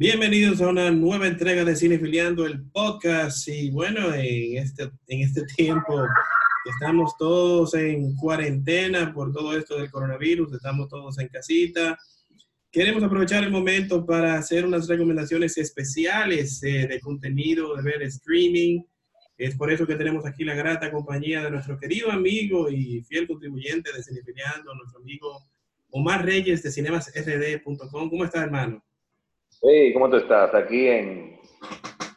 Bienvenidos a una nueva entrega de Cinefiliando, el podcast. Y bueno, en este, en este tiempo estamos todos en cuarentena por todo esto del coronavirus, estamos todos en casita. Queremos aprovechar el momento para hacer unas recomendaciones especiales eh, de contenido, de ver streaming. Es por eso que tenemos aquí la grata compañía de nuestro querido amigo y fiel contribuyente de Cinefiliando, nuestro amigo Omar Reyes de cinemasrd.com. ¿Cómo está, hermano? Sí, ¿cómo tú estás? Aquí en...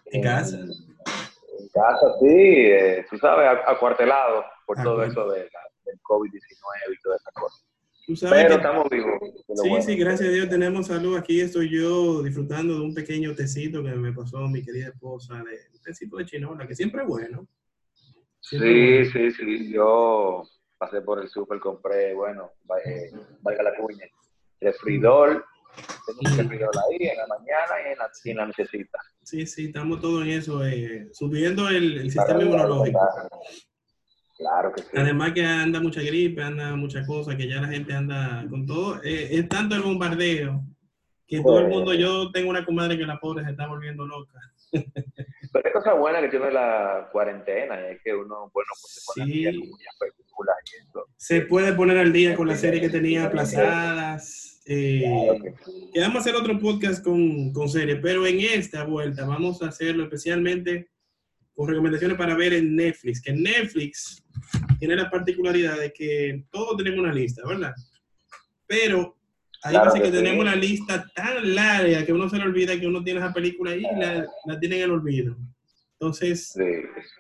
En, casa. En casa, sí, eh, tú sabes, acuartelado por Ah, todo eso de la- del COVID-19 y todas esas cosas. Tú sabes Pero que- estamos vivos. Sí, bueno. sí, gracias a Dios tenemos salud. Aquí estoy yo disfrutando de un pequeño tecito que me pasó mi querida esposa, de un tecito de chinola, que siempre es bueno. Siempre Sí, bueno. sí, sí. Yo pasé por el súper, compré, bueno, eh, valga la cuña, refridor. Tengo un refridor ahí en la mañana y en la, y en la nochecita. Sí, sí, estamos todos en eso, eh, subiendo el, sistema inmunológico. Claro que sí. Además que anda mucha gripe, anda mucha cosa, que ya la gente anda con todo. eh, es tanto el bombardeo que todo el mundo, yo tengo una comadre que la pobre se está volviendo loca. Pero hay cosa buena que tiene la cuarentena, es que uno, bueno, pues se pone Sí. al día con muchas películas y eso. Se puede poner al día con la serie que tenía aplazadas. Eh, Claro que sí. que vamos a hacer otro podcast con, con series, pero en esta vuelta vamos a hacerlo especialmente con recomendaciones para ver en Netflix, que Netflix tiene la particularidad de que todos tenemos una lista, ¿verdad? Pero hay Claro veces que que sí. tenemos una lista tan larga que uno se le olvida que uno tiene esa película ahí y la, la tiene en el olvido. Entonces, Sí.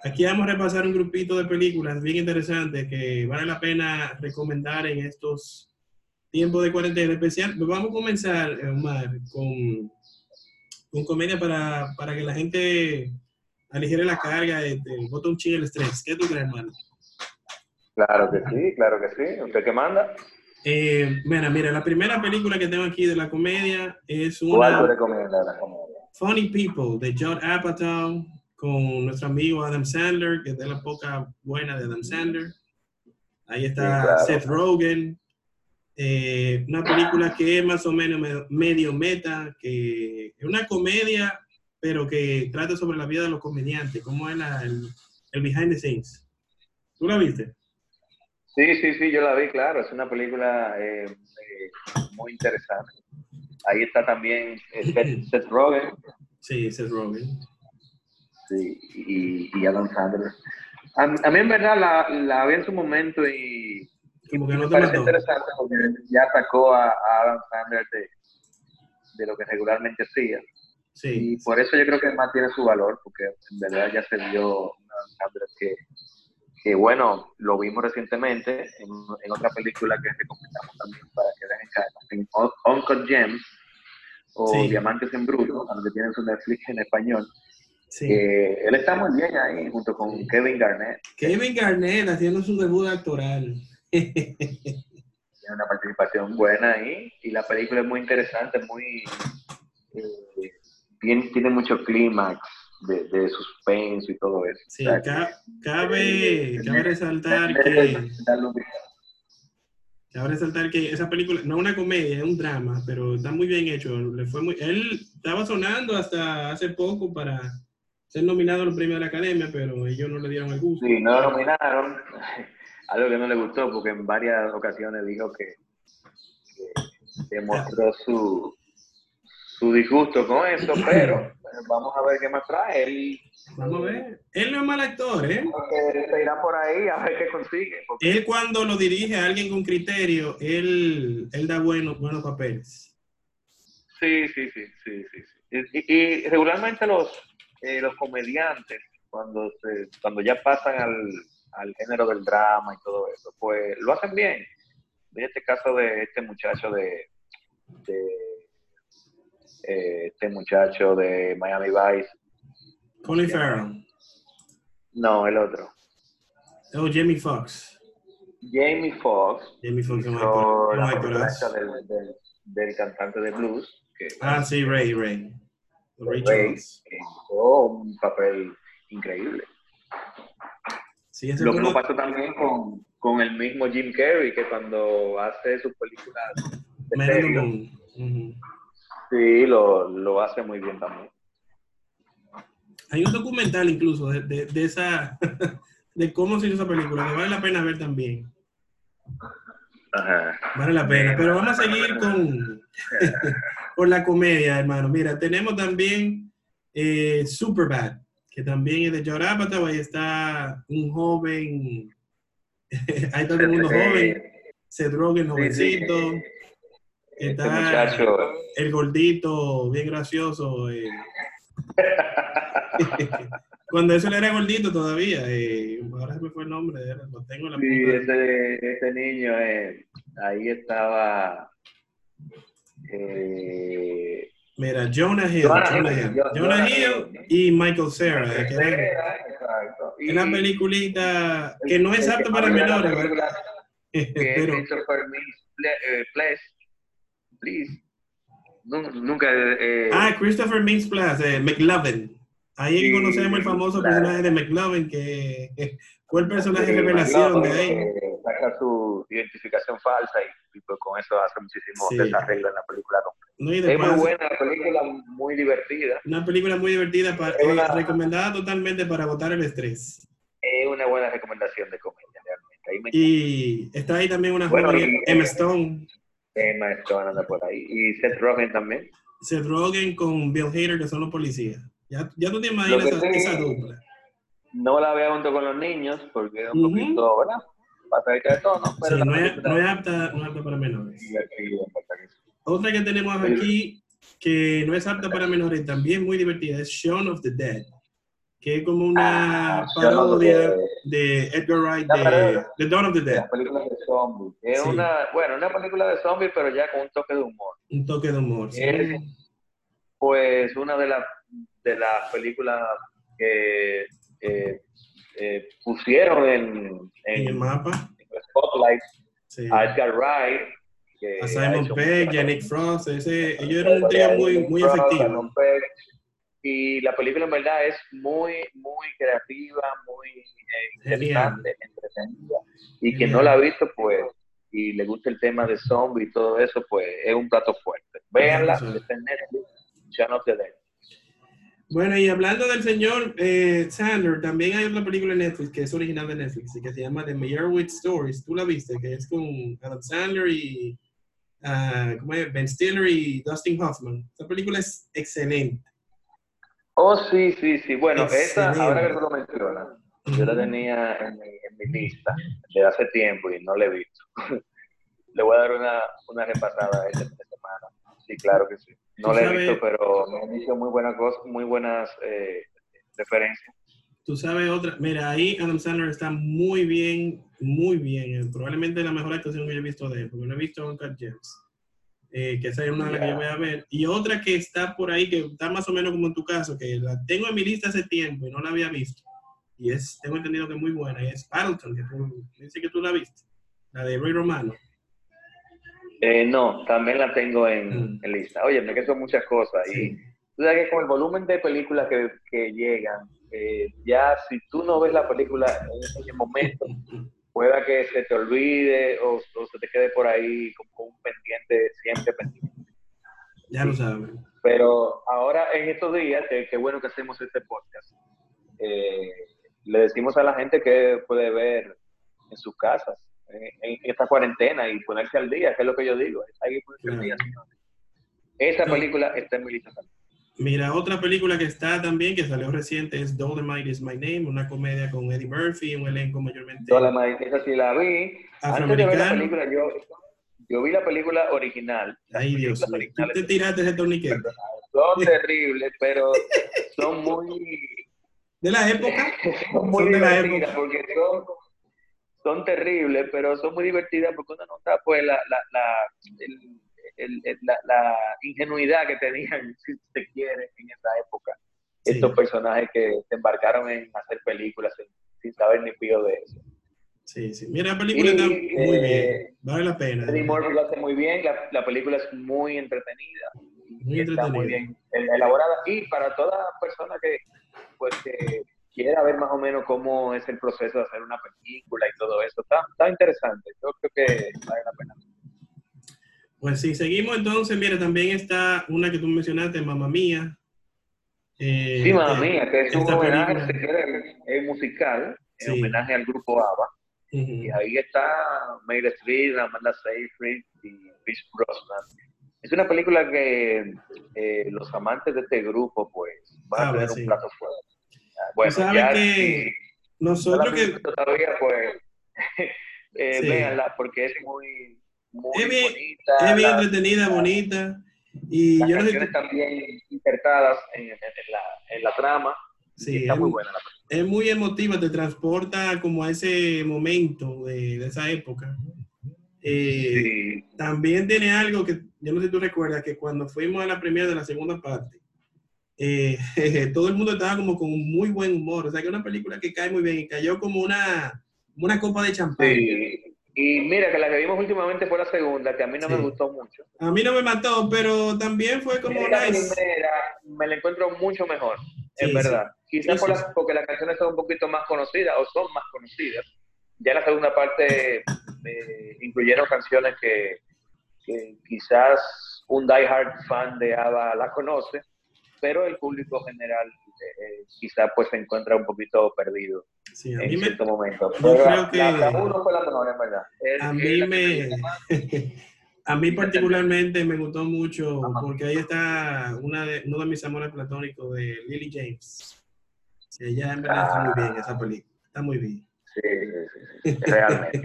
Aquí vamos a repasar un grupito de películas bien interesantes que vale la pena recomendar en estos tiempos de cuarentena especial. Vamos a comenzar, Omar, con, con comedia para, para que la gente aligere la carga, de, de, bota un ching el estrés. ¿Qué tú crees, hermano? Claro que sí, claro que sí. ¿Usted qué manda? Eh, mira, mira, la primera película que tengo aquí de la comedia es ¿Cuál una recomiendas la comedia? Funny People de John Apatow con nuestro amigo Adam Sandler, que es de la poca buena de Adam Sandler. Ahí está Sí, claro. Seth Rogen. Eh, una película que es más o menos me- medio meta, que es una comedia, pero que trata sobre la vida de los comediantes, cómo es la- el, el behind the scenes. ¿Tú la viste? Sí, sí, sí, yo la vi, claro. Es una película eh, eh, muy interesante. Ahí está también Seth, Seth Rogen Sí, Seth Rogen. sí, y, y Adam Sandler. A, a mí en verdad la, la vi en su momento y Como que no te parece interesante porque ya sacó a, a Adam Sandler de, de lo que regularmente hacía. Sí, Y por eso yo creo que más tiene su valor, porque en verdad ya se vio Adam Sandler que, que, bueno, lo vimos recientemente en, en otra película que recomendamos también para que vean en casa, en Un- Uncle Gems o Sí. Diamantes en Bruto, donde tienen su Netflix en español. sí. que él está muy bien ahí, junto con Sí. Kevin Garnett. Kevin Garnett haciendo su debut actoral. Tiene una participación buena ahí y la película es muy interesante, muy. eh, bien, tiene mucho clímax de, de suspenso y todo eso. Sí, O sea, ca- que- cabe, eh, cabe resaltar que, cabe resaltar que esa película no es una comedia, es un drama, pero está muy bien hecho. Le fue muy, él estaba sonando hasta hace poco para ser nominado a los premios de la Academia, pero ellos no le dieron el gusto. Sí, no lo nominaron, algo que no le gustó porque en varias ocasiones dijo que, que demostró su, su disgusto con eso, pero vamos a ver qué más trae. Él Vamos a ver. Él no es mal actor, ¿eh? se irá por ahí a ver qué consigue. porque- Él cuando lo dirige a alguien con criterio, él, él da buenos, buenos papeles. Sí, sí, sí, sí, sí. sí. Y, y regularmente los, eh, los comediantes, cuando, se, cuando ya pasan al, al género del drama y todo eso, pues lo hacen bien. Ve este caso de este muchacho de, de eh, este muchacho de Miami Vice, Colin Farrell. no, el otro, Oh, Jamie Foxx. Jamie Foxx, Jamie Foxx actor- la del, del, del cantante de blues, que Ah, sí, Ray, Ray. Ray Ray, Charles. que hizo un papel increíble. Sí, Lo mismo pasó también con, con el mismo Jim Carrey, que cuando hace sus películas de serio. Sí, lo, lo hace muy bien también. Hay un documental incluso de, de, de esa, de cómo se hizo esa película, que vale la pena ver también. Ajá. Vale la pena, pero vamos a seguir con, con la comedia, hermano. Mira, tenemos también eh, Superbad, que también es de Apatow, ahí está un joven, ahí está todo el mundo joven, Seth Rogen, jovencito, Sí, sí. Este está el gordito, bien gracioso. eh. Cuando eso le era gordito todavía, eh, ahora se me fue el nombre, lo tengo en la sí, ese, ese niño, eh, ahí estaba. Eh, Mira, Jonah Hill, Jonah Jonah Hill, Jonah y Michael Cera, que eran- exacto. Y- una peliculita que no es apta para menores, ¿verdad? que pero eh, Please, please. Nu- Nunca. eh, ah, Christopher Mintz Plus, eh, McLovin. Ahí Sí, conocemos el famoso claro. personaje de McLovin, que que fue el personaje sí, revelación de ahí. que saca su identificación falsa y, y pues con eso hace muchísimo Sí. desarreglo en la película. Es después muy buena la película, muy divertida. una película muy divertida, para, una- eh, recomendada totalmente para botar el estrés. Es una buena recomendación de comedia, realmente. Ahí me Y está ahí también una Bueno, joven, y- Emma Stone, Emma Stone anda por ahí. Y Seth Rogen también. Seth Rogen con Bill Hader, que son los policías. Ya, ya tú te imaginas esa, sí- esa dupla. No la veo junto con los niños porque es un poquito, ¿verdad? De tono, pero Sí, no es, no es apta, no es apta para menores. Otra que tenemos aquí, que no es apta para menores, también muy divertida, es Shaun of the Dead, que es como una Ah, parodia de Edgar Wright de parodia. The Dawn of the Dead. De zombies. Es Sí. una, bueno, una película de zombies, pero ya con un toque de humor. Un toque de humor. sí. Pues una de las de las películas que eh, eh, pusieron en, En el mapa. en el Spotlight Sí. a Edgar Wright. que A Simon Pegg, muchas y a Nick Frost, ese, ellos eran un trío muy, muy Frost, efectivo. Pegg. Y la película en verdad es muy, muy creativa, muy eh, interesante, entretenida. Y quien no la ha visto, pues, y le gusta el tema de zombies y todo eso, pues es un plato fuerte. Véanla, está en Netflix, Shaun of the Dead. Bueno, y hablando del señor eh, Sandler, también hay otra película en Netflix que es original de Netflix y que se llama The Meyerowitz Stories. ¿Tú la viste? Que es con Adam Sandler y ah, ¿cómo es? Ben Stiller y Dustin Hoffman. Esta película es excelente. Oh, sí, sí, sí. Bueno, esa, ahora que tú lo mencionas, yo la tenía en mi, en mi lista de hace tiempo y no la he visto. Le voy a dar una, una repasada este fin de semana. Sí, claro que sí. No la he sabes- visto, pero me han dicho muy buenas cosas, muy buenas eh, referencias. Tú sabes otra, mira, ahí Adam Sandler está muy bien, muy bien. eh, Probablemente la mejor actuación que yo he visto de él, porque no he visto Uncut Gems. Eh, que esa es una de las que yo voy a ver. Y otra que está por ahí, que está más o menos como en tu caso, que la tengo en mi lista hace tiempo y no la había visto. Y es, tengo entendido que es muy buena, y es Paddleton, que tú, dice que tú la viste. La de Ray Romano. Eh, no, también la tengo en, Mm. en lista. Oye, me quedo muchas cosas. Sí. Y tú sabes que con el volumen de películas que, que llegan, eh, ya si tú no ves la película en ese momento, pueda que se te olvide o, o se te quede por ahí como un pendiente, siempre pendiente. Ya lo sabes. Pero ahora en estos días, que qué bueno que hacemos este podcast, eh, le decimos a la gente que puede ver en sus casas, en, esta cuarentena y ponerse al día, que es lo que yo digo. Hay que ponerse al día. Esa película está en mi lista también. Mira, otra película que está también, que salió reciente, es Dolomite is My Name, una comedia con Eddie Murphy, un elenco mayormente madre- esa sí la vi. Antes de ver la película, yo, yo vi la película original. Ay, Dios mío. Te tiraste ese torniquete. Son terribles, pero son muy, De la época. son muy Son de la época. porque son, son terribles, pero son muy divertidas porque uno nota pues la, la, la, el- la, la ingenuidad que tenían, si se quiere, en esa época. Sí. Estos personajes que se embarcaron en hacer películas sin, sin saber ni pío de eso. Sí, sí. Mira, la película Y, está muy eh, bien. Vale la pena. Eddie Murphy lo hace muy bien, la, la película es muy entretenida, Muy está muy entretenida. bien elaborada y para toda persona que pues que quiera ver más o menos cómo es el proceso de hacer una película y todo eso, está, está interesante, yo creo que vale la pena. Pues sí, seguimos entonces. Mira, también está una que tú mencionaste, Mamma Mía. Eh, sí, Mamma Mía, que es un homenaje, es musical, en homenaje al grupo ABBA. Y ahí está Meryl Streep, Amanda Seyfried y Chris Brosnan. Es una película que eh, los amantes de este grupo, pues, van a tener un plato fuerte. Bueno, ya que nosotros que... Todavía, pues, eh, véanla, porque es muy, muy es bien, bonita. Es bien entretenida, bonita. Y las canciones están bien insertadas en, en, la, en la trama. Sí, está muy buena la. Es muy emotiva, te transporta como a ese momento de, de esa época. Eh, también tiene algo que, yo no sé si tú recuerdas, que cuando fuimos a la primera de la segunda parte, eh, todo el mundo estaba como con muy buen humor. O sea, que es una película que cae muy bien y cayó como una, una copa de champán. Y mira que la que vimos últimamente fue la segunda, que a mí no me gustó mucho. A mí no me mató, pero también fue como la primera me la encuentro mucho mejor, en verdad. Quizás porque las canciones son un poquito más conocidas o son más conocidas. Ya en la segunda parte eh, incluyeron canciones que, quizás un diehard fan de ABBA la conoce, pero el público general eh, quizás pues se encuentra un poquito perdido sí, a en mí cierto me, momento. Yo creo que la, uno fue la mejor, en verdad. a mí me... A mí particularmente me gustó mucho porque ahí está una de, uno de mis amores platónicos de Lily James. Ella en verdad está muy bien, esa película. Está muy bien. Sí, sí, sí. Realmente,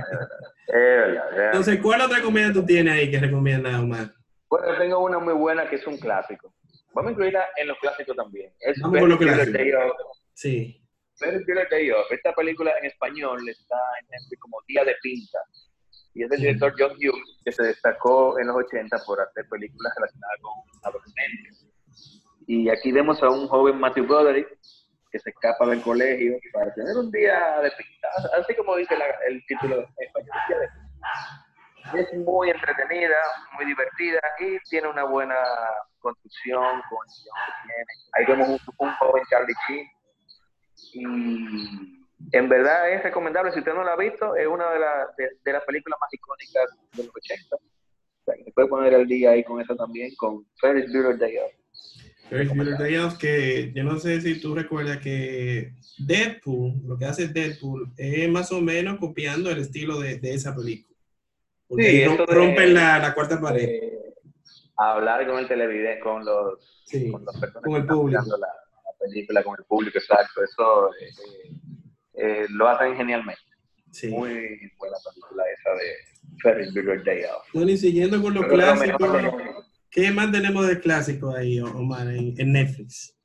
Entonces, ¿cuál otra comida tú tienes ahí que recomiendas, Omar? Bueno, tengo una muy buena que es un clásico. Vamos a incluirla en los clásicos también. Es Vamos con los clásicos. Sí. Day Off. Esta película en español está en como Día de Pinta. Y es del director John Hughes, que se destacó en los 80 por hacer películas relacionadas con adolescentes. Y aquí vemos a un joven Matthew Broderick que se escapa del colegio para tener un día de pinta, así como dice el título en español, Es muy entretenida, muy divertida y tiene una buena construcción, con. Ahí vemos un, un joven Charlie Sheen y en verdad es recomendable, si usted no la ha visto, es una de, de, las películas más icónicas de los 80. se puede poner el día ahí con eso también, con Ferris Bueller Day Off. Ferris Bueller Day Off, que yo no sé si tú recuerdas que Deadpool, lo que hace Deadpool, es más o menos copiando el estilo de, de esa película. Porque sí, rompen la, la, cuarta pared. hablar con el televidente, con los, sí, con, con el público. La, película, con el público, exacto. Eso eh, eh, lo hacen genialmente. Muy buena película esa de Ferris Bueller Day Off. Bueno, y siguiendo con los clásicos, ¿qué más tenemos de clásicos ahí, Omar, en, Netflix?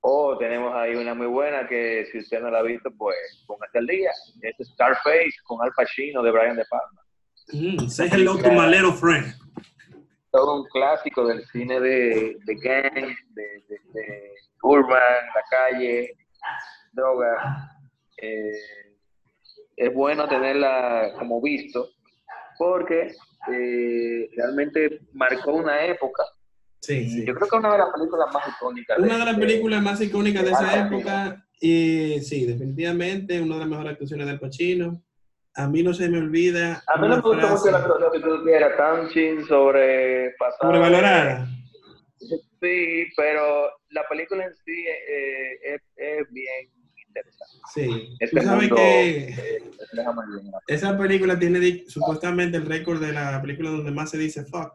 Oh, tenemos ahí una muy buena que si usted no la ha visto, pues póngase al día. Es Scarface con Al Pacino de Brian De Palma. Mm, say hello to my little friend. Todo un clásico del cine de, de gang, de, de urban, la calle, droga. Eh, es bueno tenerla como visto porque eh, realmente marcó una época. Sí, Yo creo que es una de las películas más icónicas. Una de, las películas más icónicas de, esa época. Y sí, definitivamente una de las mejores actuaciones del Pacino. A mí no se me olvida. A mí no me gusta mucho la actuación que tú quieras, tan chin sobre Sobrevalorada. Sí, pero la película en sí eh, es, bien interesante. Sí, este tú sabes que eh, esa película tiene supuestamente el récord de la película donde más se dice fuck.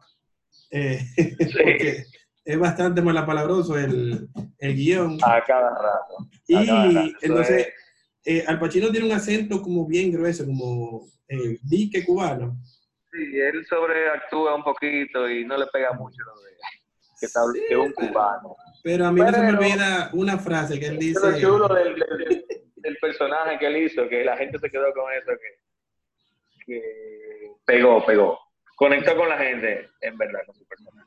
Eh, porque es bastante malapalabroso el, el guion. A cada rato. y entonces, Al Pacino tiene un acento como bien grueso, como dique cubano. Sí, él sobreactúa un poquito y no le pega mucho lo de que, está, es un cubano. Pero a mí no se me olvida una frase que él dice. Lo chulo del, del, personaje que él hizo, que la gente se quedó con eso, que, que pegó, pegó. Conectó con la gente, en verdad, con su personaje.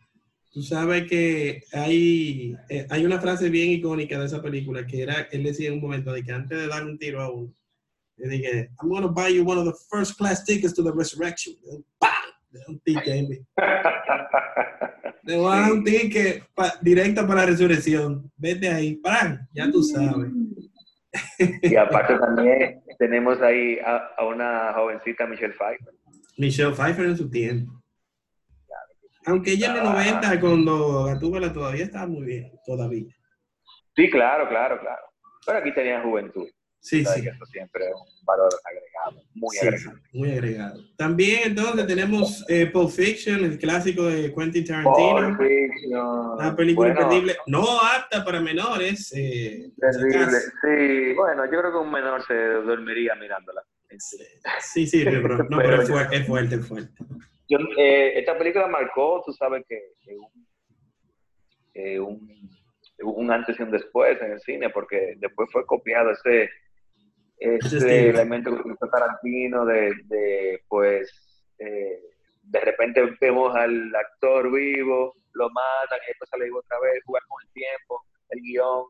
Tú sabes que hay, eh, hay una frase bien icónica de esa película que era, él decía en un momento de que antes de dar un tiro a uno, le dije, I'm going to buy you one of the first class tickets to the resurrection. ¡Pam! un ticket. Le voy a dar un ticket directo para la resurrección. Vete ahí, ¡pam! Ya tú sabes. Y aparte también tenemos ahí a, una jovencita, Michelle Pfeiffer. Michelle Pfeiffer en su tiempo. Aunque ella en los 90, cuando Gatúbela todavía estaba muy bien, todavía. Sí, claro, claro, claro. Pero aquí tenía juventud. Sí, sí. eso siempre es un valor agregado, muy agregado. muy agregado. También entonces tenemos eh, Pulp Fiction, el clásico de Quentin Tarantino. Pulp Fiction. Una película imperdible, no apta para menores. Eh. Sí, bueno, yo creo que un menor se dormiría mirándola. Sí, sí, pero, no, pero, es, fuerte, es fuerte, fuerte. Yo, eh, esta película marcó, tú sabes que, un, un, un antes y un después en el cine, porque después fue copiado ese ese elemento que utilizó Tarantino de, de pues, eh, de repente vemos al actor vivo, lo matan y después sale vivo otra vez, jugar con el tiempo, el guion.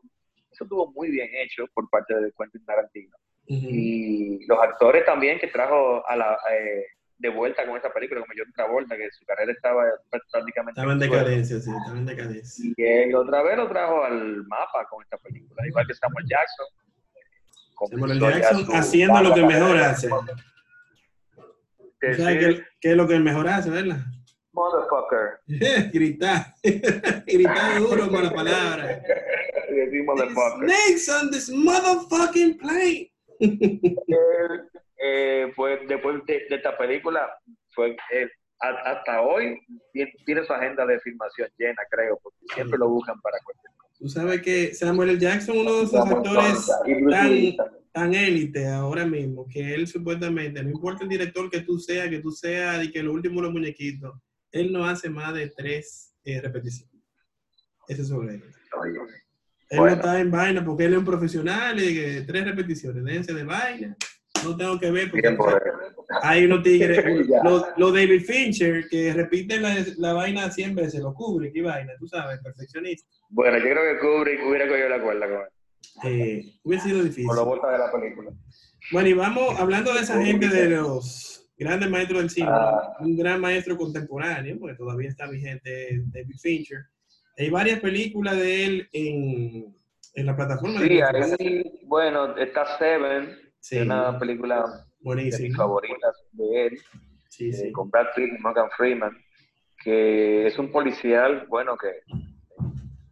Eso estuvo muy bien hecho por parte de Quentin Tarantino. Y los actores también que trajo a la, eh, de vuelta con esa película, como John Travolta, que su carrera estaba prácticamente... Estaba en decadencia, sí, estaba en decadencia. Y él otra vez lo trajo al mapa con esta película, igual que Samuel Jackson, Samuel Jackson haciendo lo que mejor hace. ¿Sabes qué, es lo que mejor hace, verdad? Motherfucker. gritar. gritar duro con la palabra. Snakes on this motherfucking plane. Eh, pues después de, esta película, fue eh, hasta hoy tiene su agenda de filmación llena, creo, porque siempre lo buscan para cualquier Tú sabes que Samuel L. Jackson, uno de esos actores tan, tan élite ahora mismo, que él supuestamente, no importa el director que tú seas, que tú seas y que lo último los muñequitos, él no hace más de tres eh, repeticiones. Ese es sobre él. Él no está en vaina porque él es un profesional y que tres repeticiones, déjense de vaina. No tengo que ver porque hay unos tigres, los, David Fincher que repiten la, la vaina 100 veces, lo cubre, qué vaina, tú sabes, perfeccionista. Bueno, yo creo que Kubrick hubiera cogido la cuerda con él. Eh, hubiera sido difícil. Por la vuelta de la película. Bueno, y vamos, hablando de esa gente de los grandes maestros del cine, ah. un gran maestro contemporáneo, porque todavía está vigente David Fincher. Hay varias películas de él en, en la plataforma. Sí, ahí, bueno, está Seven, sí. una película Buenísimo. de mis favoritas de él, sí, eh, sí. con Brad Pitt y Morgan Freeman, que es un policial, bueno, que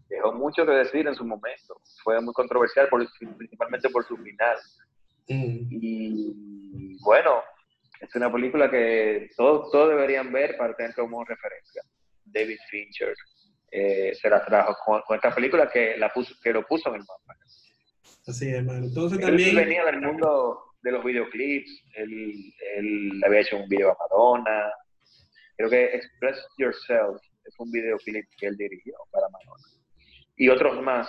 dejó mucho que decir en su momento. Fue muy controversial, principalmente por su final. Mm. Y bueno, es una película que todos, todos deberían ver para tener como referencia. David Fincher eh, se la trajo con, esta película que, la puso, que lo puso en el mapa. Así es, hermano. Entonces también... venía del mundo de los videoclips, él, él había hecho un video a Madonna. Creo que Express Yourself es un videoclip que él dirigió para Madonna y otros más.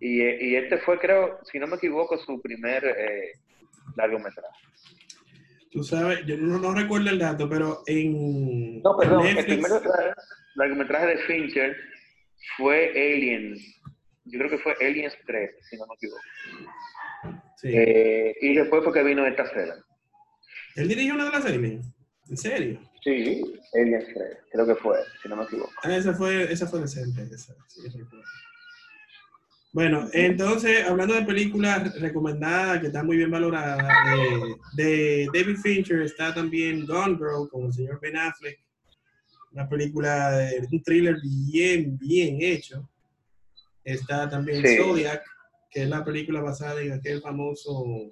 Y, y, este fue, creo, si no me equivoco, su primer eh, largometraje. Tú sabes, yo no, recuerdo el dato, pero en. No, perdón, el primer largometraje de Fincher fue Aliens. Yo creo que fue Aliens 3, si no me equivoco. Sí. Eh, y después fue que vino esta serie. ¿Él dirigió una de las Aliens? ¿En serio? Sí, Aliens 3, creo que fue, si no me equivoco. Ah, esa fue, esa fue decente, esa, sí, bueno, entonces, hablando de películas recomendadas que están muy bien valoradas, eh, de David Fincher está también Gone Girl con el señor Ben Affleck, una película, de, un thriller bien, bien hecho. Está también Zodiac, que es la película basada en aquel famoso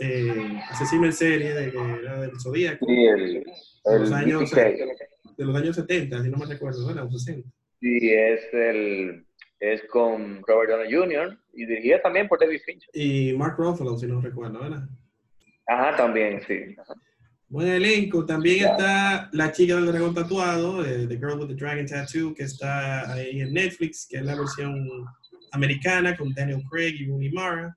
eh, asesino en serie de, del Zodiac. Sí, el, de, los años, de los años 70, si no me recuerdo, ¿verdad? 60. Sí, es el es con Robert Downey Jr. y dirigida también por David Fincher. Y Mark Ruffalo, si no recuerdo, ¿verdad? Ajá, también, sí. Buen elenco. También está La chica del dragón tatuado, The Girl with the Dragon Tattoo, que está ahí en Netflix, que es la versión americana con Daniel Craig y Rooney Mara.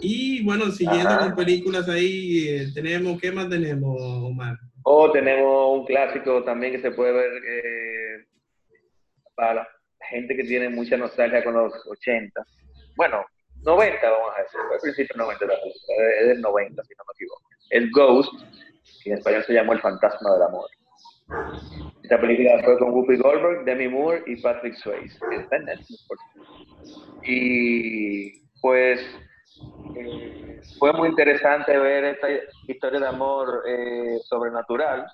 Y bueno, siguiendo con películas ahí, eh, tenemos, ¿qué más tenemos, Omar? Oh, tenemos un clásico también que se puede ver eh, para gente que tiene mucha nostalgia con los 80. Bueno, 90, vamos a decir, al principio 90, es del 90, si no me equivoco. Es Ghost, que en español se llamó El Fantasma del Amor. Esta película fue con Whoopi Goldberg, Demi Moore y Patrick Swayze. Y pues eh, fue muy interesante ver esta historia de amor eh, sobrenatural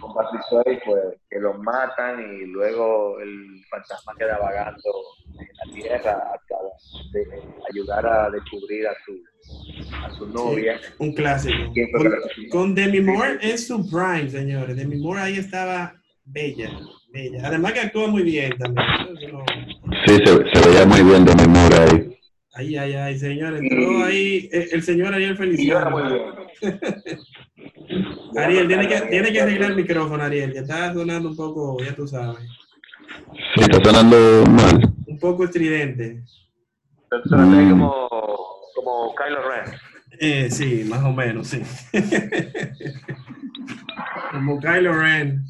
con Patrick pues, que lo matan y luego el fantasma queda vagando en la tierra hasta de, ayudar a descubrir a su, a su novia. un clásico. Con, Demi Moore es su prime, señores. Demi Moore ahí estaba bella, bella. Además que actúa muy bien también. Sí, se, se veía muy bien Demi Moore ahí. Ay, ay, ay, señor, entró ahí eh, el, señor Ariel Feliciano. Ariel, tiene que, tiene que arreglar el micrófono, Ariel, que está sonando un poco, ya tú sabes. Sí, está sonando mal. Un poco estridente. Está sonando mm. como, como Kylo Ren. Eh, sí, más o menos, sí. como Kylo Ren.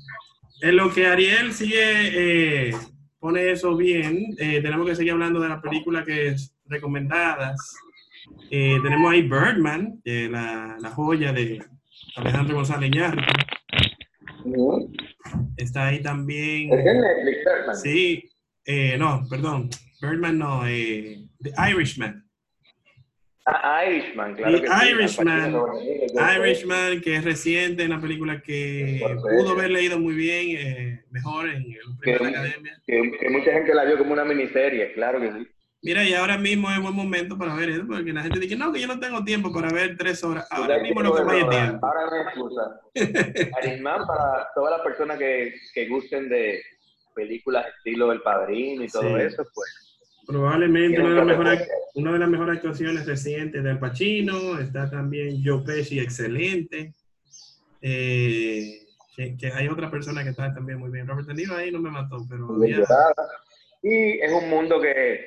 En lo que Ariel sigue, eh, pone eso bien, eh, tenemos que seguir hablando de la película que es recomendadas. Eh, tenemos ahí Birdman, la, la, joya de Alejandro González Iñárritu. Está ahí también. Sí, eh, no, perdón. Birdman no, eh, The Irishman. Ah, Irishman, claro. Irishman, Irishman, que es reciente, una película que pudo haber leído muy bien, eh, mejor en el que, la academia. Que, que, mucha gente la vio como una miniserie, claro que sí. Mira, y ahora mismo es buen momento para ver eso, porque la gente dice, no, que yo no tengo tiempo para ver tres horas. Ahora mismo no tengo tiempo. Ahora no excusa. Arisman, para todas las personas que, que gusten de películas estilo El Padrino y todo eso, pues Probablemente una de, las mejores, una de las mejores actuaciones recientes del Pacino. Está también Joe Pesci, excelente. Eh, que, hay otra persona que está también muy bien. Robert De Niro ahí no me mató, pero... Y es un mundo que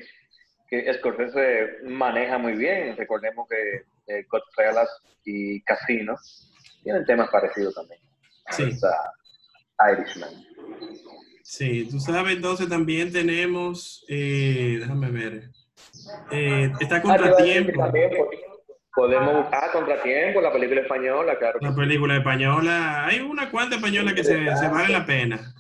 que Scorsese maneja muy bien. Recordemos que eh, Godfellas y Casino tienen temas parecidos también. Sí. Irishman. Sí, tú sabes, entonces también tenemos, eh, déjame ver, eh, está ah, Contratiempo. podemos buscar Contratiempo, la película española, claro. La película española, hay una cuanta española que se, se vale la pena.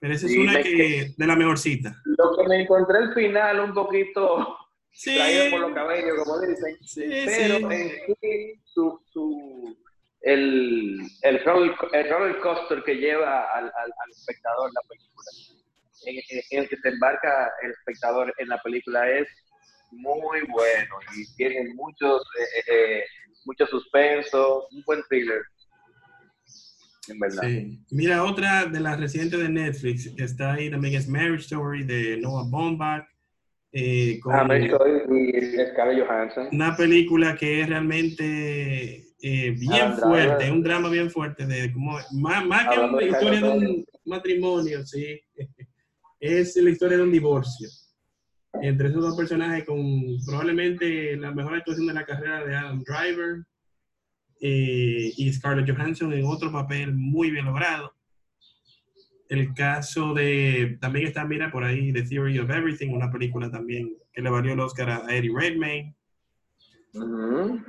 Pero esa es una que, de la mejorcita. Lo que me encontré al final un poquito sí. traído por los cabellos, como dicen. Sí, pero en sí, su, su, el, el, roller, el roller coaster que lleva al, al, al espectador la película, en, el que se embarca el espectador en la película es muy bueno y tiene muchos, eh, eh, mucho suspenso, un buen thriller Mira, otra de las recientes de Netflix que está ahí también es Marriage Story de Noah Baumbach. Eh, con ah, y Scarlett Johansson. Una película que es realmente eh, bien fuerte, un drama bien fuerte, de como, más, más que una historia de un matrimonio, sí. es la historia de un divorcio entre esos dos personajes con probablemente la mejor actuación de la carrera de Adam Driver, eh, y Scarlett Johansson en otro papel muy bien logrado. El caso de, también está, mira, por ahí, The Theory of Everything, una película también que le valió el Oscar a Eddie Redmayne.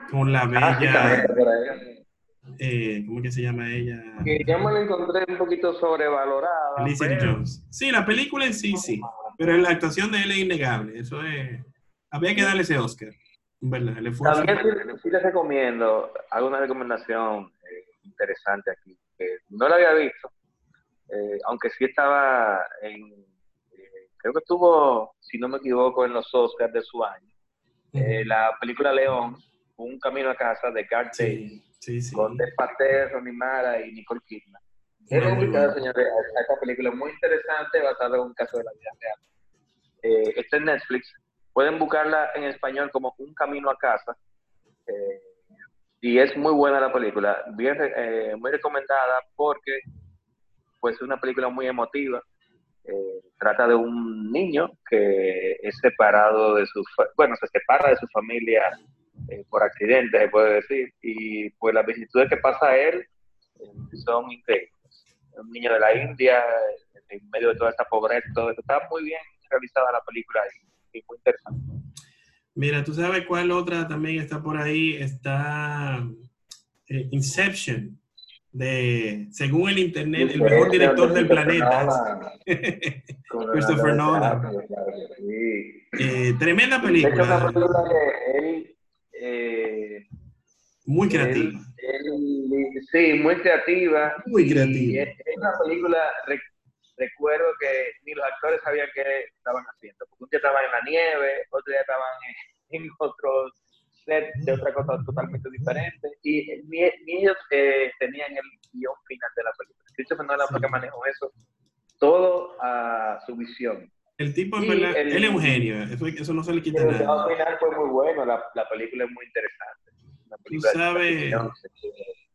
Con la ah, bella... eh, ¿Cómo que se llama ella? Que ya me la encontré un poquito sobrevalorada. Felicity Jones. Sí, la película en sí, sí. Pero la actuación de él es innegable. Eso es... Había que darle ese Oscar. También sí, les recomiendo, hago una recomendación eh, interesante aquí, que no la había visto, eh, aunque sí estaba en, eh, creo que estuvo, si no me equivoco, en los Oscars de su año, la película León, Un Camino a Casa de Garth sí, con Dev Patel, Ronnie Mara y Nicole Kidman. Quiero invitar, señores, a esta película muy interesante basada en un caso de la vida real. está en Netflix, Pueden buscarla en español como Un Camino a Casa. Eh, y es muy buena la película, bien, eh, muy recomendada porque pues es una película muy emotiva. Eh, trata de un niño que es separado de su, bueno, se separa de su familia por accidente, se puede decir, y pues las vicisitudes que pasa a él son increíbles. Un niño de la India, en medio de toda esta pobreza, todo eso. Está muy bien realizada la película y muy interesante. Mira, ¿tú sabes cuál otra también está por ahí? Está eh, Inception, de, según el internet, el mejor director del planeta. Christopher Nolan. Eh, tremenda película. él, eh, Muy creativa. sí, muy creativa. Muy creativa. Es, una película, recuerdo que ni los actores sabían qué estaban haciendo. Porque un día estaban en la nieve, otro día estaban en, en otros set de otra cosa totalmente diferente. Y ni, ellos eh, tenían el guion final de la película. Christopher Nolan fue que manejó eso todo a su visión. El tipo, en verdad, él es un genio, eso, eso no se le quita nada. El final fue muy bueno, la, la película es muy interesante. Tú sabes,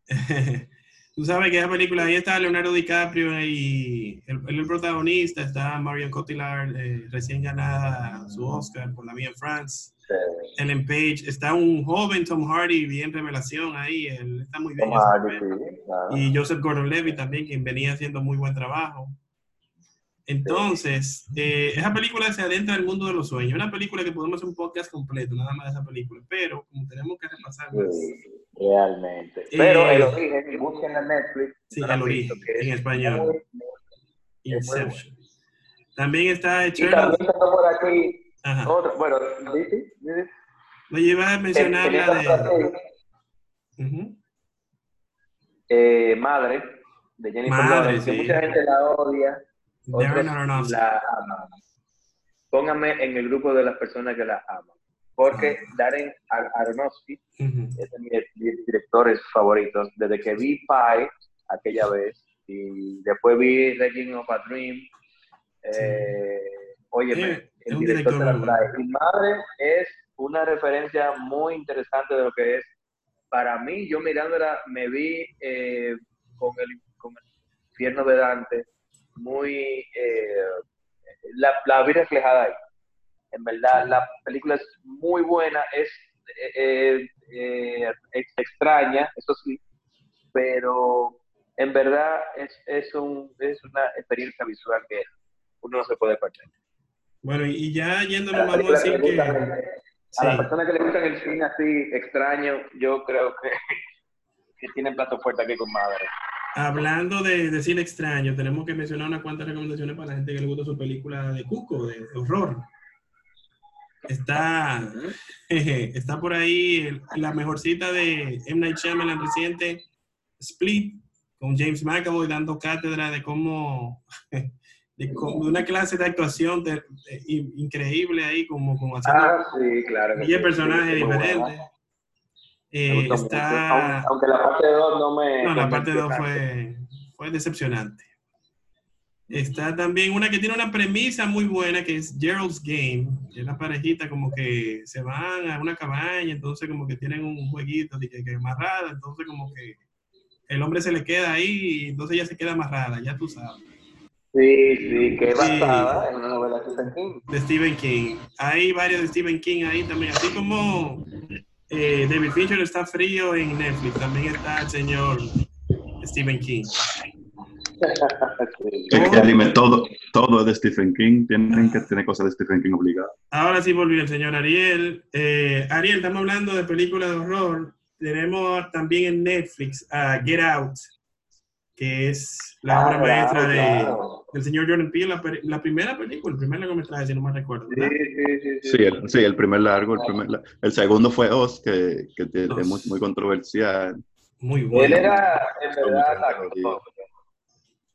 tú sabes que esa película, ahí está Leonardo DiCaprio y el, el protagonista, está Marion Cotillard, eh, recién ganada su Oscar por La Vía en France. Ellen Page, está un joven Tom Hardy, bien revelación ahí, él está muy bien. Y Joseph Gordon-Levitt también, quien venía haciendo muy buen trabajo. Entonces, eh, esa película se adentra el mundo de los sueños. Una película que podemos hacer un podcast completo, nada más de esa película. Pero, como tenemos que repasar realmente. Eh, pero el origen, busquen en Netflix. Sí, el origen, en español. Inception. También está hecho. Y también por aquí. Otro, bueno, ¿sí? Lo llevas a mencionar la de. eh, madre, de Jennifer Madre, sí. que mucha gente la odia la Póngame en el grupo de las personas que la aman. Porque. Darren Aronofsky es de mis directores favoritos. Desde que vi Pie aquella vez y después vi Regina of a Dream. Eh, óyeme, el director de la Mi madre es una referencia muy interesante de lo que es. Para mí, yo mirándola, me vi eh, con, el, con el infierno de Dante, muy... Eh, la, la, vi reflejada ahí. En verdad, la película es muy buena, es, eh, eh, extraña, eso sí, pero en verdad es, es, un, es una experiencia visual que uno no se puede perder. Bueno, y ya yéndonos, vamos a decir que... A las personas que le gustan el cine así extraño, yo creo que, que tienen plato fuerte aquí con madre. Hablando de, cine extraño, tenemos que mencionar unas cuantas recomendaciones para la gente que le gusta su película de Cuco, de, horror. Está, está por ahí la mejor cita de M. Night Shyamalan reciente, Split, con James McAvoy dando cátedra de cómo, de, una clase de actuación increíble ahí, como, como haciendo ah, sí, claro y personajes diferentes. Eh, está... Aunque la parte 2 no me... No, la parte 2 fue, fue decepcionante. Está también una que tiene una premisa muy buena que es Gerald's Game. Es la parejita como que se van a una cabaña, entonces como que tienen un jueguito de que, que amarrada, entonces como que el hombre se le queda ahí y entonces ella se queda amarrada, ya tú sabes. Sí, sí, que es basada en una novela de Stephen King. De Stephen King. Hay varios de Stephen King ahí también, así como eh, David Fincher está frío en Netflix. También está el señor Stephen King. Todo, todo es de Stephen King. Tienen que tener cosas de Stephen King obligadas. Ahora sí volvió el señor Ariel. Eh, Ariel, estamos hablando de películas de horror. Tenemos también en Netflix a Get Out, que es la ah, obra maestra de, del señor Jordan Peele, la, la, primera película, el primer largometraje, si no me recuerdo. Sí, sí, sí, sí. el, sí, el primer largo, el, primer, el segundo fue Oz, que, que es muy, muy, controversial. Muy bueno. Él era, en verdad.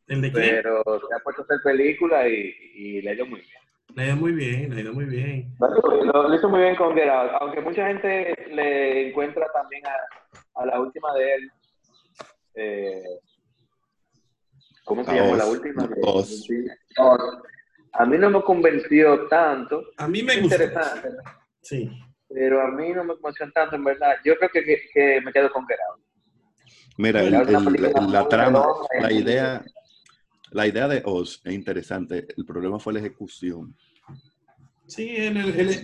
¿El de qué? Pero se ha puesto a hacer película y, y le ha ido muy bien. Le ha ido muy bien, le ha ido muy bien. Lo, lo hizo muy bien con Get Out, aunque mucha gente le encuentra también a, a la última de él. Eh, ¿Cómo se llama la última? A mí no me convenció tanto. A mí me gustó. Interesante. Sí. Pero a mí no me convenció tanto, en verdad. Yo creo que, que, me quedo con Gerard. Mira, el, el, la, trama, la idea, la idea de Oz es interesante. El problema fue la ejecución. Sí,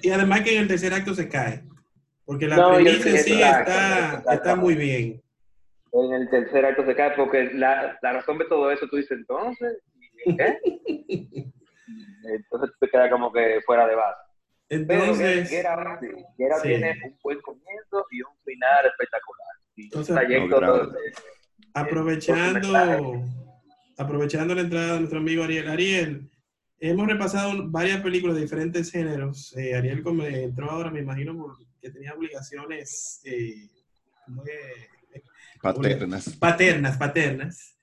y además que en el tercer acto se cae. Porque la premisa en sí está, está muy bien en el tercer acto se cae, porque la, la razón de todo eso, tú dices, entonces, ¿qué? entonces te queda como que fuera de base. Entonces, Pero Gera, tiene un buen comienzo y un final espectacular. entonces, aprovechando, aprovechando la entrada de nuestro amigo Ariel. Ariel, hemos repasado varias películas de diferentes géneros. Eh, Ariel como entró ahora, me imagino, porque tenía obligaciones eh, paternas. Paternas, paternas.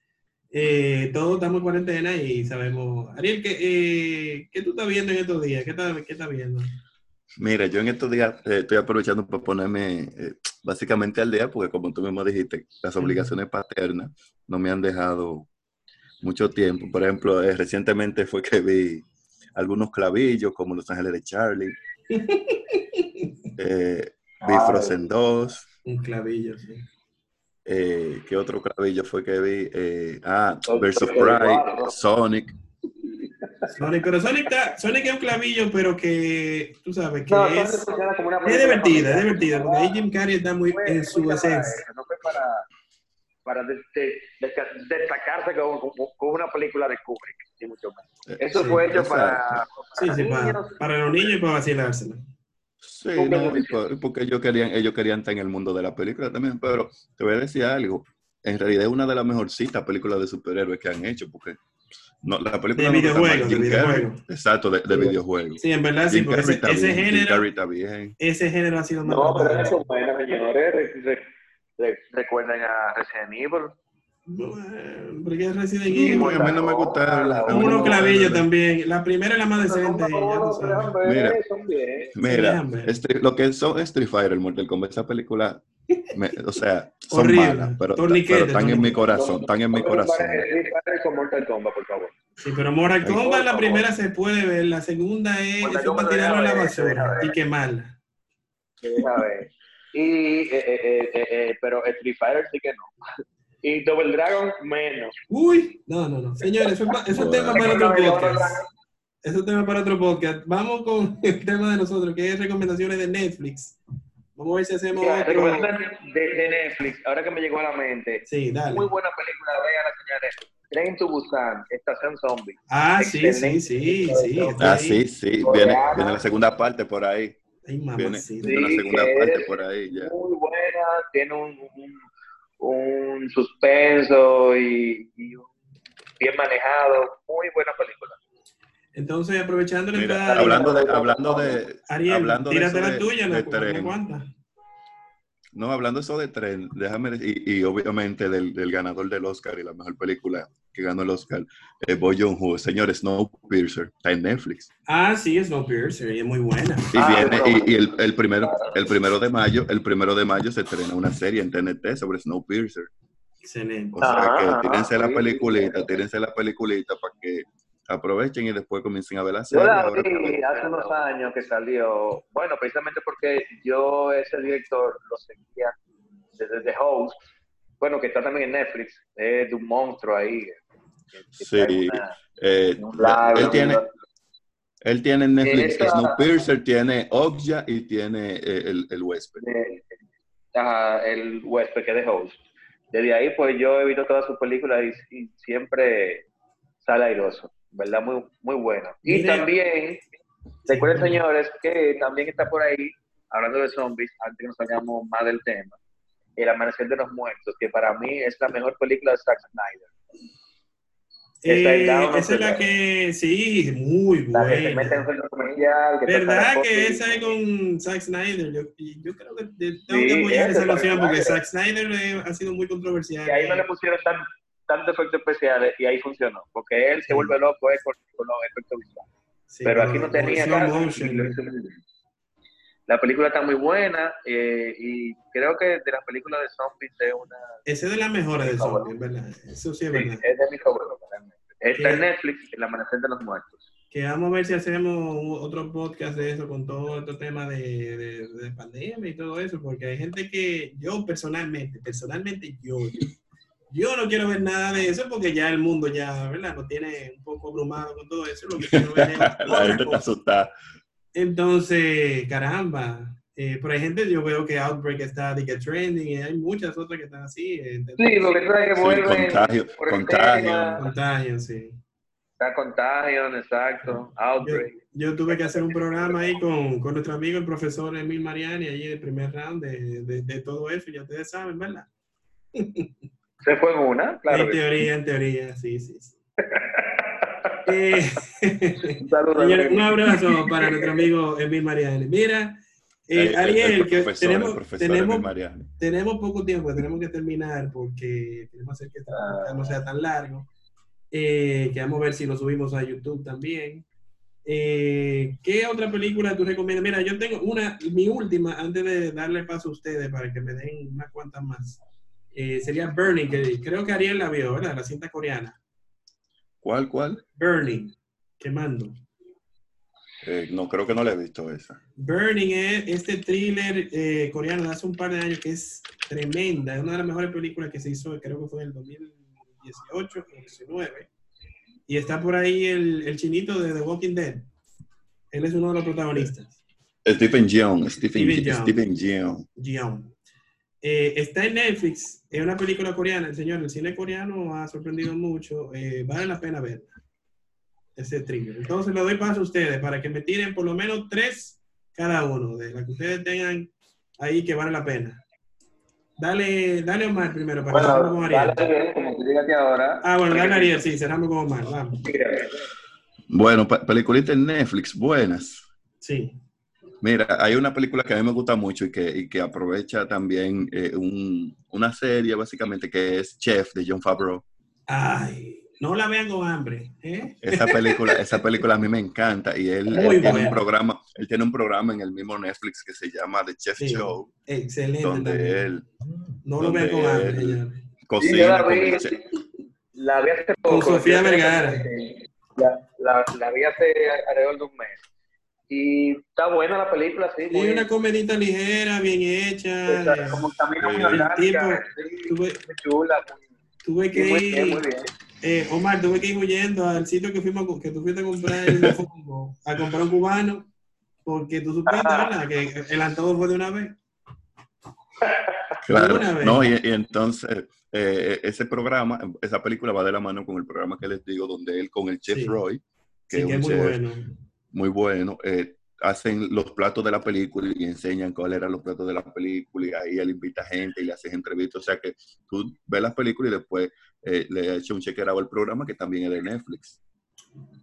Eh, todos estamos en cuarentena y sabemos. Ariel, ¿qué, eh, ¿qué, tú estás viendo en estos días? ¿Qué estás, qué estás viendo? Mira, yo en estos días eh, estoy aprovechando para ponerme básicamente al día, porque como tú mismo dijiste, las obligaciones paternas no me han dejado mucho tiempo. Por ejemplo, recientemente fue que vi algunos clavillos como Los Ángeles de Charlie. vi Frozen 2. Un clavillo, sí. Eh, ¿Qué otro clavillo fue que vi? Eh, ah, Versus Pride, Sonic. Sonic, pero Sonic, Sonic es un clavillo, pero que tú sabes que es, es divertida, es divertida, porque ahí Jim Carrey está muy en su esencia. no fue para, para destacarse con, con, una película de Kubrick, ni mucho menos. Eh, Eso fue hecho para, para, sí, sí, para, para, los niños y para vacilárselo. Sí, no, porque ellos querían, ellos querían estar en el mundo de la película también, pero te voy a decir algo. En realidad es una de las mejorcitas películas de superhéroes que han hecho, porque no, la película de videojuegos, de videojuego. Exacto, de, de videojuegos. Sí, en verdad sí, porque ese, ese género, ese género ha sido más. No, pero eso bueno, señores. Recuerden a Resident Evil. Porque es Resident Evil. a mí no me gusta. Uno clavillo también. La primera es la más decente. Mira, mira este, lo que son Street Fighter, Mortal Kombat, esa película, me, o sea, son Horrible. malas, pero, pero están en mi corazón, están en mi corazón. con Mortal Kombat, por favor. Sí, pero Mortal Kombat la primera se puede ver, la segunda es, es para tirarlo a la basura y quemarla. Deja ver. Y, eh, eh, eh, pero Street Fighter sí que no. Y Double Dragon, menos. Uy, no, no, no. Señores, eso, eso es tema para otro podcast. Eso es tema para otro podcast. Vamos con el tema de nosotros, que es recomendaciones de Netflix. Vamos a ver si hacemos otro... De, de, Netflix, ahora que me llegó a la mente. Sí, dale. Muy buena película, vean, señores. Train to Busan, Estación Zombie. Ah, sí, sí, sí, sí. Ah, sí, sí. Viene, viene la segunda parte por ahí. Ay, sí, viene la segunda parte por ahí. Ya. Muy buena, tiene un, un un suspenso y, bien manejado. Muy buena película. Entonces, aprovechando Mira, hablando de, hablando de, Ariel, hablando de la tuya, de la, no, hablando eso de tren, déjame decir, y, obviamente del, del, ganador del Oscar y la mejor película que ganó el Oscar, eh, Boy Joon-ho, señor Snowpiercer, está en Netflix. Ah, sí, Snowpiercer, y es muy buena. Y, ah, viene, y, el, el, primero, el primero de mayo, el primero de mayo se estrena una serie en TNT sobre Snowpiercer. Excelente. O sea que ah, tírense la peliculita, tírense la peliculita para que aprovechen y después comiencen a ver la serie. Yo la vi hace unos años que salió, bueno, precisamente porque yo ese director lo seguía desde The Host, bueno, que está también en Netflix, es de un monstruo ahí. sí, eh, él tiene... Él tiene Netflix Esa, Snowpiercer, tiene Okja y tiene eh, el, el huésped. Eh, el huésped que es The Host. Desde ahí, pues yo he visto todas sus películas y, y siempre sale airoso. ¿Verdad? Muy, muy bueno. Y también, recuerden señores, que también está por ahí, hablando de zombies, antes que nos salgamos más del tema, El Amanecer de los Muertos, que para mí es la mejor película de Zack Snyder. Eh, esa es la que, sí, muy buena. La que se mete en el comercial. Que ¿Verdad que esa es con Zack Snyder? Yo, yo creo que tengo sí, que apoyar esa noción porque Zack Snyder ha sido muy controversial. Y ahí no le pusieron tan tantos efectos especiales y ahí funcionó, porque él se vuelve loco eh, con, los efectos visuales. pero aquí no tenía La película está muy buena eh, y creo que de las películas de zombies es una... Esa es de las mejores de zombies, ¿verdad? Eso sí es verdad. es de mi favorito, Está en Netflix, El Amanecer de los Muertos. Que vamos a ver si hacemos otro podcast de eso con todo este tema de, de, de pandemia y todo eso, porque hay gente que yo personalmente, personalmente yo yo no quiero ver nada de eso porque ya el mundo ya, ¿verdad? Nos tiene un poco abrumado con todo eso. Lo que quiero ver La gente está asustada. Entonces, caramba. Eh, por ejemplo, yo veo que Outbreak está de que trending y hay muchas otras que están así. Eh, sí, lo que trae que vuelve. contagio, contagio. Contagio, sí. Está contagio, exacto. Outbreak. Yo, tuve que hacer un programa ahí con, con, nuestro amigo, el profesor Emil Mariani, ahí el primer round de, de, de todo eso, ya ustedes saben, ¿verdad? Se fue en una, claro. En teoría, en teoría, sí, sí. sí. eh, un abrazo para nuestro amigo Emil Mariani. Mira, Eh, Ariel, que tenemos, tenemos, tenemos poco tiempo, tenemos que terminar porque queremos hacer que este podcast no sea tan largo. Eh, queremos ver si lo subimos a YouTube también. Eh, ¿Qué otra película tú recomiendas? Mira, yo tengo una, mi última, antes de darle paso a ustedes para que me den unas cuantas más. Eh, sería Burning, que creo que Ariel la vio, ¿verdad? La cinta coreana. ¿Cuál, cuál? Burning, quemando. Eh, no, creo que no le he visto esa. Burning es este thriller eh, coreano de hace un par de años que es tremenda. Es una de las mejores películas que se hizo, creo que fue en el 2018 o 2019. Y está por ahí el, el chinito de The Walking Dead. Él es uno de los protagonistas, Stephen Yeun, Stephen, Stephen Yeun. Stephen Yeun. Eh, está en Netflix, es una película coreana. El señor, el cine coreano ha sorprendido mucho. eh, vale la pena verla. Ese thriller. Entonces le doy paso a ustedes para que me tiren por lo menos tres cada uno, de las que ustedes tengan ahí que vale la pena. Dale, dale Omar primero para que cerramos con Bueno, Ariel. dale bien, como tú llegaste ahora. Ah, bueno, dale Ariel, sí, cerramos con Omar, vamos. Bueno, pe- peliculitas en Netflix, buenas. Sí. Mira, hay una película que a mí me gusta mucho y que, y que aprovecha también eh, un- una serie básicamente que es Chef de John Favreau. Ay, no la vean con hambre, ¿eh? Esa película, esa película a mí me encanta y él, tiene un programa, él tiene un programa en el mismo Netflix que se llama The Chef Sí. Show, Excelente donde también. él no lo vean con hambre, señores. Sí, yo cocina la con vi. la vi hace Con poco. Sofía creo que- Vergara. La, la, la vi hace alrededor de un mes. Y está buena la película, sí. Y Muy, una comedita ligera, bien hecha. está como camino muy orgánica. sí, tuve- muy chula. Tuve que muy bien, ir, muy bien. eh, Omar, tuve que ir huyendo al sitio que fuimos, que tú fuiste a comprar el mofongo, a comprar un cubano, porque tú supiste, Ah. ¿verdad? Que el antojo fue de una vez. Claro, no, y, y entonces eh, ese programa, esa película va de la mano con el programa que les digo, donde él con el chef Sí. Roy, que Sí, es que un es muy chef bueno. Muy bueno, eh, hacen los platos de la película y enseñan cuáles eran los platos de la película y ahí él invita gente y le haces entrevistas, o sea que tú ves las películas y después eh, le echa un chequeado al programa que también es de Netflix.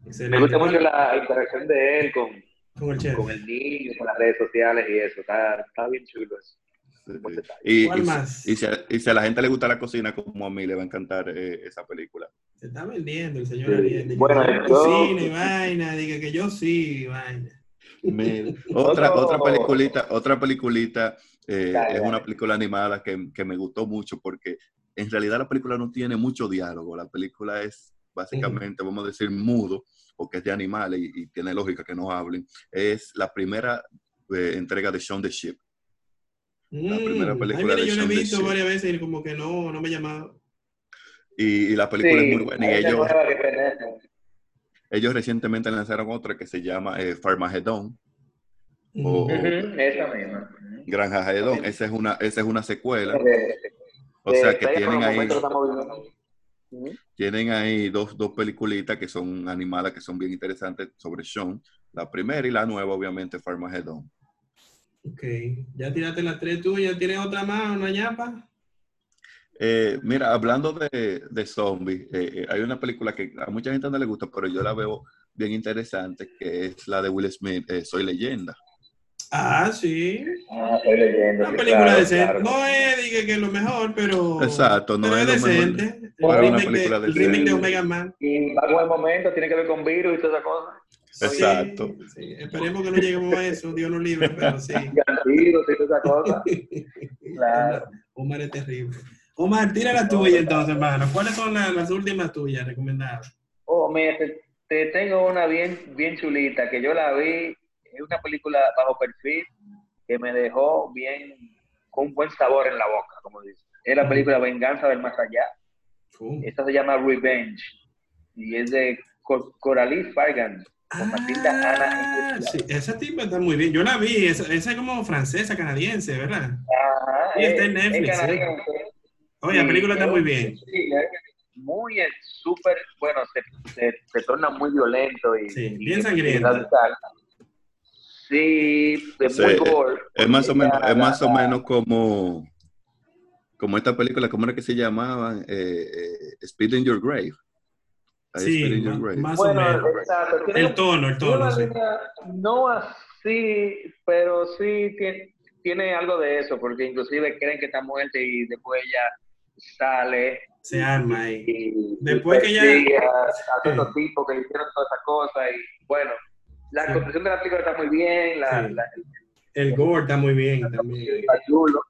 Excelente. Me gusta mucho la interacción de él con, Con el chef. con el niño, con las redes sociales y eso. Está, está bien chulo eso. Sí, Buen sí. detalle. Y, ¿Cuál y si- más? y si, a, y si a la gente le gusta la cocina como a mí, le va a encantar eh, esa película. Se está vendiendo el señor Sí. Ariel. Bueno, que yo y vaina, diga que yo sí, vaina. Mira, otra, otra peliculita, otra peliculita eh, Dale, es una película animada que, que me gustó mucho porque en realidad la película no tiene mucho diálogo. La película es básicamente, vamos a decir, mudo, porque es de animales y, y tiene lógica que no hablen. Es la primera eh, entrega de Shaun the Sheep. La primera Mm, película ay, mira, de yo la he visto varias veces y como que no, no me llamaba. Y, y la película es muy buena. Y ellos, ellos recientemente lanzaron otra que se llama eh, Farmageddon, O- Mm. Ujú, Esa misma. Granja Hedon. Esa es una, esa es una secuela. O sea que ya tienen ahí, tienen ahí dos, dos peliculitas que son animadas, que son bien interesantes sobre Sean. La primera y la nueva, obviamente, Farmageddon. Ok, ya tiraste las tres tuyas, ¿tienes otra más, una ñapa? Eh, mira, hablando de, de zombies, eh, eh, hay una película que a mucha gente no le gusta, pero yo la veo bien interesante, que es la de Will Smith, eh, Soy Leyenda. Ah, sí. Ah, estoy leyendo. Una película claro, decente. claro. No es, diga que es lo mejor, pero. Exacto, no pero es lo mejor. decente. El es una remake, película de, el decente. remake de Omega Man. Y va con el momento, tiene que ver con virus y toda esa cosa. Exacto. sí. Esperemos que no lleguemos a eso, Dios nos libre, pero sí. Y al virus y toda esa cosa. Claro. Omar es terrible. Omar, tira la tuya entonces, hermano. ¿Cuáles son las, las últimas tuyas recomendadas? Oh, mira, te, te tengo una bien, bien chulita que yo la vi. Es una película bajo perfil que me dejó bien, con un buen sabor en la boca, como dice. Es la película Venganza del Más Allá. Uh. Esta se llama Revenge y es de Cor Coralie Fargan con Matilda Ah, Ana. sí, esa tipa está muy bien. Yo la vi, esa, esa es como francesa, canadiense, ¿verdad? Ajá, está es- en Netflix, es canadiense. Oye, la película está es muy bien. sí, muy eh, súper, bueno, se, se, se torna muy violento y, Sí, bien radical. Sí, es Sí, muy gore. Es más o menos, es más o menos como, como esta película, ¿cómo era que se llamaban? Eh, eh, Speed in Your Grave. Sí, Speed in Your ma- Grave. más o menos. exacto. Tiene, El tono, el tono, una sí. línea no Sí, pero sí tiene, tiene algo de eso, porque inclusive creen que está muerta y después ella sale. Se arma ahí. Y, Después que ya- A, otros tipos que hicieron todas esas cosas y bueno, la Sí. construcción de la película está muy bien, la, Sí. la- El gore está muy bien también. está chulo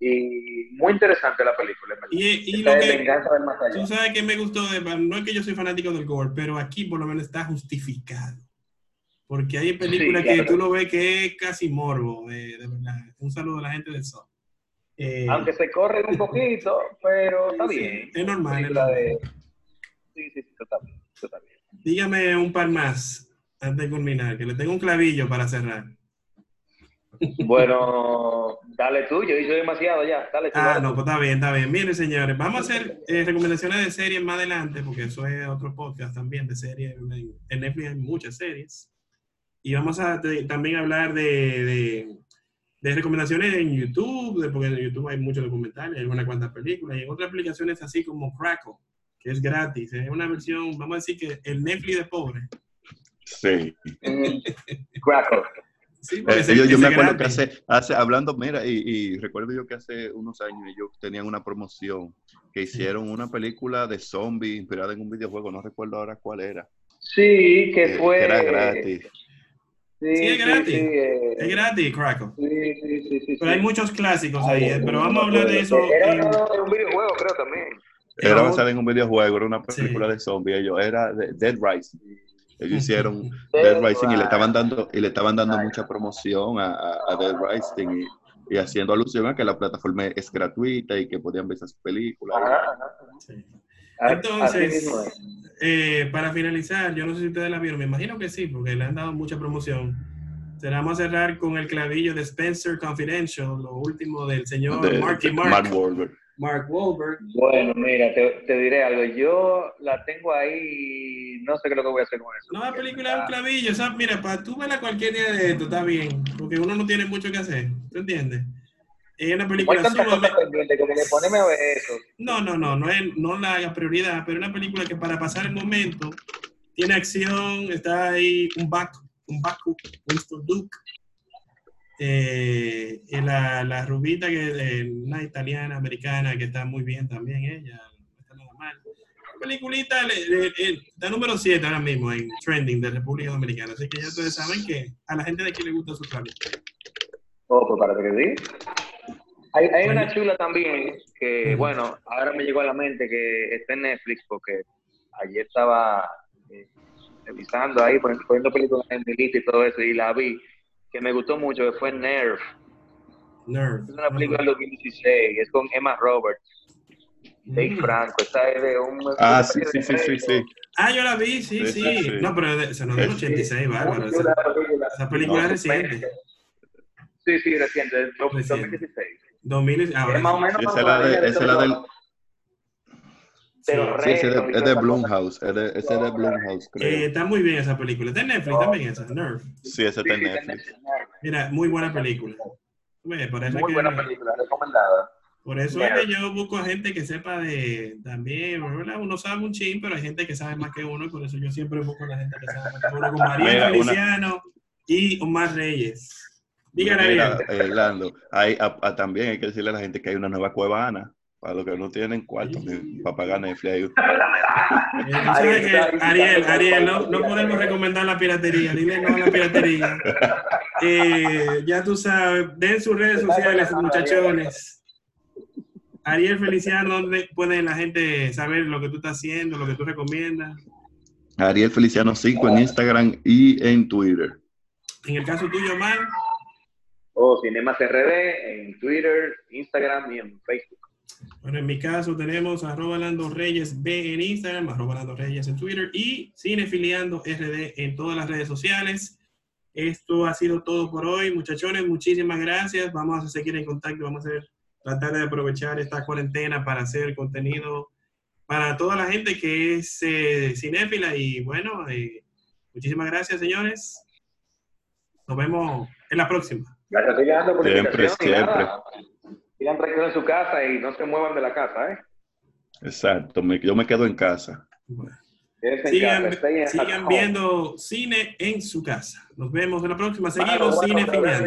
y muy interesante la película. Y, y lo que, Venganza del Más Allá. tú sabes que me gustó, de, no es que yo soy fanático del gore, pero aquí por lo menos está justificado. Porque hay películas Sí, que claro. tú lo ves que es casi morbo, de verdad. Un saludo a la gente del Sol. Eh, Aunque se corren un poquito, pero está Sí, bien. es normal, es de-. Sí, sí, sí, está bien, está bien. dígame un par más antes de culminar, que le tengo un clavillo para cerrar. Bueno, dale tú, yo he dicho demasiado ya, dale tú. Ah, dale no, pues está bien, está bien. Miren, señores, vamos a hacer eh, recomendaciones de series más adelante, porque eso es otro podcast también de series. En, Netflix hay muchas series. Y vamos a también hablar de, de, de recomendaciones en YouTube, de- porque en YouTube hay muchos documentales, hay unas cuantas películas, y en otras aplicaciones así como Crackle, que es gratis. Es una versión, vamos a decir que el Netflix de pobre. Sí. Crackle. Sí, Eh, ese- yo, yo ese me acuerdo que hace, hace hablando, mira, y, y recuerdo yo que hace unos años ellos tenían una promoción que hicieron una película de zombies inspirada en un videojuego, no recuerdo ahora cuál era. Sí, que eh, fue. que era gratis. Sí, Sí, es gratis. eh, Es gratis, Crackle. Sí, sí, sí, sí. Pero hay muchos clásicos ahí, pero vamos a hablar de eso. Era en- un videojuego, creo también. Era basada en un videojuego, era una película Sí. de zombies, ellos, era de Dead Rising. Ellos hicieron Dead Dead Rising y le estaban dando, y le estaban dando mucha promoción a, a- a Dead Rising y, y haciendo alusión a que la plataforma es gratuita y que podían ver esas películas. Ajá, ajá. Sí. A- así Entonces, eh, para finalizar, yo no sé si ustedes la vieron, me imagino que sí, porque le han dado mucha promoción. Será vamos a cerrar con el clavillo de Spencer Confidential, lo último del señor de- Marky Mark, Mark Wahlberg. Mark Wahlberg. Bueno, mira, te, te diré algo. Yo la tengo ahí y no sé qué es lo que voy a hacer con eso. No, la película es un clavillo, o sea, mira, para tú verla cualquier día de esto, está bien, porque uno no tiene mucho que hacer, ¿tú entiendes? Es una No película sumamente... como que poneme eso. No, no, no, no, es, no la haga prioridad, pero es una película que para pasar el momento tiene acción, está ahí un Baku, un Baku, Winston Duke, eh, y la, la rubita, que es una italiana, americana, que está muy bien también ella, no está nada mal. La peliculita le- le- le- está número 7 ahora mismo en trending de República Dominicana, así que ya ustedes saben que a la gente de aquí le gusta su trabajo. Oh, pues para que sí. Hay, hay una chula también que, bueno, ahora me llegó a la mente que está en Netflix porque ayer estaba eh, revisando ahí, poniendo, poniendo películas en mi lista y todo eso y la vi, que me gustó mucho, que fue Nerve. Nerd. Es una película del 2016, es con Emma Roberts, Dave Mm. Franco, esa es de un... Ah, sí, sí, sí, sí, sí. Ah, yo la vi, sí, Sí. No, pero de- se nos dio el Sí. 86, bárbaro. Esa, película. esa película No, es reciente. Sí, sí, Reciente. 2016. 2000, ahora es más o menos Esa es la de- esa la del- pero Sí, ese de, es de esa Blumhouse, es de, ese es de Blumhouse, Eh, creo. está muy bien esa película. Está en Netflix también esa, Nerve. Sí, ese Sí, está en Netflix. Mira, muy buena película. Ve, Por eso, es Muy que, buena película, recomendada. por eso Nerve. es que yo busco a gente que sepa de también, ¿verdad? Uno sabe un chin, pero hay gente que sabe más que uno y por eso yo siempre busco a la gente que sabe más que uno, como Ariel Mira, una- Feliciano y Omar Reyes. Ariel. eh, Lando, hay, a- a- también hay que decirle a la gente que hay una nueva cuevana. Para los que no tienen cuarto ni para pagar Netflix. Eh, que, Ariel, Ariel, no, no podemos recomendar la piratería. Dile no a la piratería. Eh, ya tú sabes, den sus redes sociales, muchachones. Ariel Feliciano, ¿dónde puede la gente saber lo que tú estás haciendo, lo que tú recomiendas? Ariel Feliciano 5 en Instagram y en Twitter. En el caso tuyo, Omar, O Cinemas RD en Twitter, Instagram y en Facebook. bueno, en mi caso tenemos arroba Lando Reyes B en Instagram, arroba Lando Reyes en Twitter y Cinefiliando RD en todas las redes sociales. Esto ha sido todo por hoy, muchachones. Muchísimas gracias. Vamos a seguir en contacto. Vamos a hacer, tratar de aprovechar esta cuarentena para hacer contenido para toda la gente que es eh, cinéfila. Y bueno, eh, muchísimas gracias, señores. Nos vemos en la próxima. Gracias, sigan dando por la Siempre, siempre. Sigan tranquilos en su casa y no se muevan de la casa, ¿eh? Exacto, me- yo me quedo en casa. Sigan, viendo cine en su casa. Nos vemos en la próxima. Seguimos Cine Filiando.